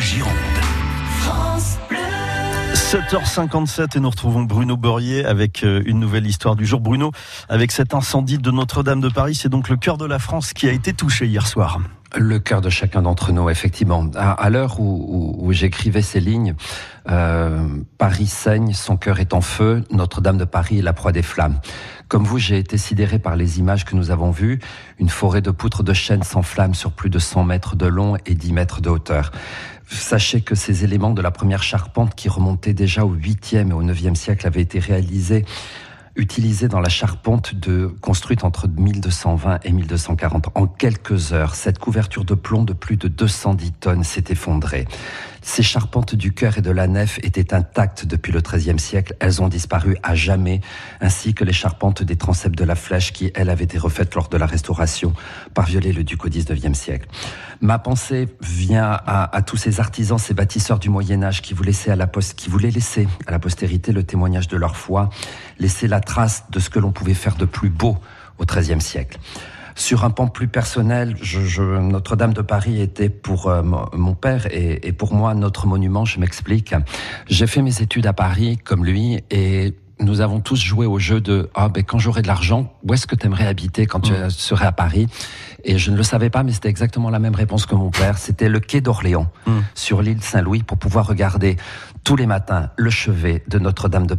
Gironde. 7h57 et nous retrouvons Bruno Borrier avec euh, une nouvelle histoire du jour. Bruno, avec cet incendie de Notre-Dame de Paris, c'est donc le cœur de la France qui a été touché hier soir. Le cœur de chacun d'entre nous, effectivement. À, l'heure où, j'écrivais ces lignes, euh, Paris saigne, son cœur est en feu, Notre-Dame de Paris est la proie des flammes. Comme vous, j'ai été sidéré par les images que nous avons vues. Une forêt de poutres de chêne s'enflamme sur plus de 100 mètres de long et 10 mètres de hauteur. Sachez que ces éléments de la première charpente qui remontaient déjà au 8e et au 9e siècle avaient été réalisés utilisés dans la charpente de, construite entre 1220 et 1240. En quelques heures, cette couverture de plomb de plus de 210 tonnes s'est effondrée. Ces charpentes du chœur et de la nef étaient intactes depuis le XIIIe siècle. Elles ont disparu à jamais, ainsi que les charpentes des transepts de la flèche qui, elles, avaient été refaites lors de la restauration par Viollet-le-Duc au XIXe siècle. Ma pensée vient à, tous ces artisans, ces bâtisseurs du Moyen Âge qui, qui voulaient laisser à la postérité le témoignage de leur foi, laisser la trace de ce que l'on pouvait faire de plus beau au XIIIe siècle. Sur un pan plus personnel, je, Notre-Dame de Paris était pour euh, mon père et, et, pour moi notre monument. Je m'explique. J'ai fait mes études à Paris comme lui et nous avons tous joué au jeu de ah ben quand j'aurai de l'argent, où est-ce que tu aimerais habiter quand tu mm. serais à Paris? Et je ne le savais pas, mais c'était exactement la même réponse que mon père. C'était le quai d'Orléans, mm. sur l'île Saint-Louis, pour pouvoir regarder tous les matins le chevet de Notre-Dame de,